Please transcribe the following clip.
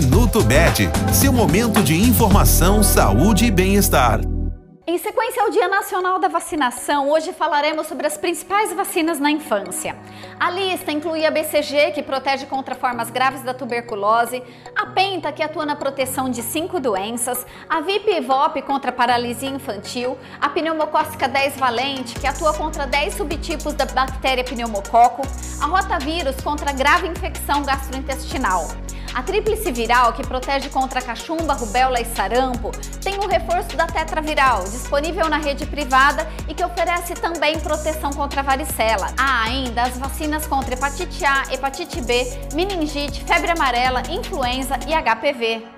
Minuto Med, seu momento de informação, saúde e bem-estar. Em sequência ao Dia Nacional da Vacinação, hoje falaremos sobre as principais vacinas na infância. A lista inclui a BCG, que protege contra formas graves da tuberculose, a Penta, que atua na proteção de cinco doenças, a VIP e VOP contra paralisia infantil, a pneumocócica 10 valente, que atua contra 10 subtipos da bactéria pneumococo, a rotavírus contra grave infecção gastrointestinal. A tríplice viral, que protege contra cachumba, rubéola e sarampo, tem o reforço da tetraviral, disponível na rede privada e que oferece também proteção contra varicela. Há ainda as vacinas contra hepatite A, hepatite B, meningite, febre amarela, influenza e HPV.